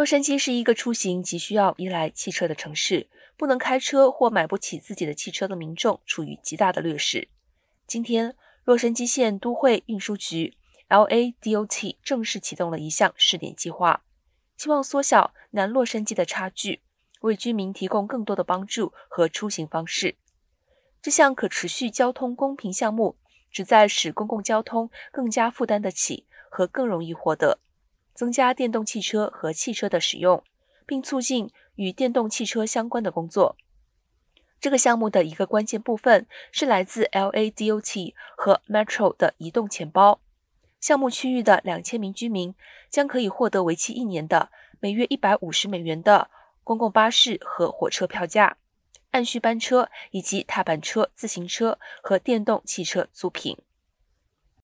洛杉矶是一个出行急需要依赖汽车的城市，不能开车或买不起自己的汽车的民众处于极大的劣势。今天，洛杉矶县都会运输局 （LADOT） 正式启动了一项试点计划，希望缩小南洛杉矶的差距，为居民提供更多的帮助和出行方式。这项可持续交通公平项目旨在使公共交通更加负担得起和更容易获得。增加电动汽车和汽车的使用，并促进与电动汽车相关的工作。这个项目的一个关键部分是来自 LADOT 和 Metro 的移动钱包。项目区域的两千名居民将可以获得为期一年的每月一百五十美元的公共巴士和火车票价、按需班车以及踏板车、自行车和电动汽车租赁。